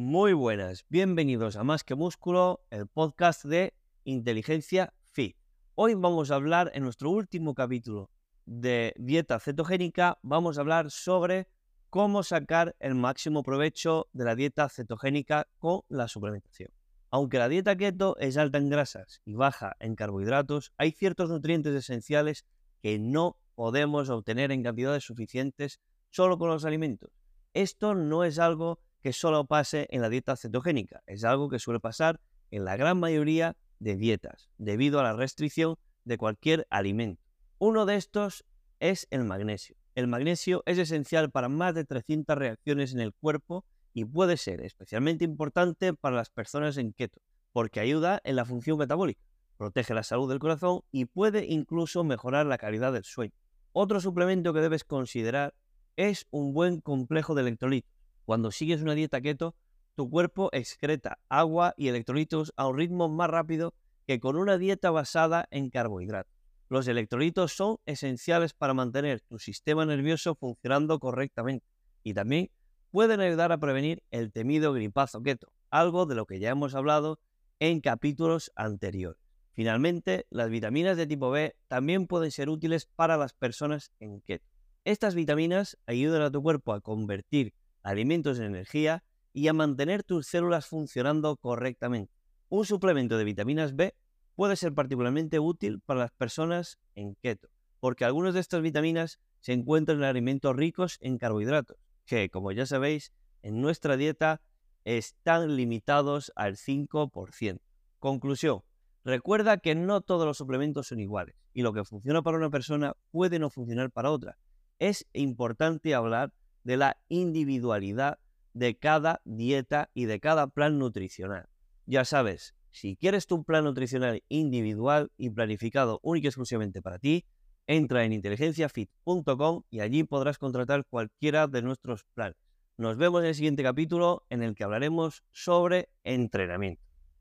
Muy buenas, bienvenidos a Más que Músculo, el podcast de Inteligencia Fit. Hoy vamos a hablar en nuestro último capítulo de dieta cetogénica, vamos a hablar sobre cómo sacar el máximo provecho de la dieta cetogénica con la suplementación. Aunque la dieta keto es alta en grasas y baja en carbohidratos, hay ciertos nutrientes esenciales que no podemos obtener en cantidades suficientes solo con los alimentos. Esto no es algo que solo pase en la dieta cetogénica, es algo que suele pasar en la gran mayoría de dietas, debido a la restricción de cualquier alimento. Uno de estos es el magnesio. El magnesio es esencial para más de 300 reacciones en el cuerpo y puede ser especialmente importante para las personas en keto, porque ayuda en la función metabólica, protege la salud del corazón y puede incluso mejorar la calidad del sueño. Otro suplemento que debes considerar es un buen complejo de electrolitos. Cuando sigues una dieta keto, tu cuerpo excreta agua y electrolitos a un ritmo más rápido que con una dieta basada en carbohidratos. Los electrolitos son esenciales para mantener tu sistema nervioso funcionando correctamente y también pueden ayudar a prevenir el temido gripazo keto, algo de lo que ya hemos hablado en capítulos anteriores. Finalmente, las vitaminas de tipo B también pueden ser útiles para las personas en keto. Estas vitaminas ayudan a tu cuerpo a convertir alimentos en energía y a mantener tus células funcionando correctamente. Un suplemento de vitaminas B puede ser particularmente útil para las personas en keto, porque algunas de estas vitaminas se encuentran en alimentos ricos en carbohidratos, que, como ya sabéis, en nuestra dieta están limitados al 5%. Conclusión. Recuerda que no todos los suplementos son iguales y lo que funciona para una persona puede no funcionar para otra es importante hablar de la individualidad de cada dieta y de cada plan nutricional. Ya sabes, si quieres tu plan nutricional individual y planificado único y exclusivamente para ti, entra en inteligenciafit.com y allí podrás contratar cualquiera de nuestros planes. Nos vemos en el siguiente capítulo en el que hablaremos sobre entrenamiento.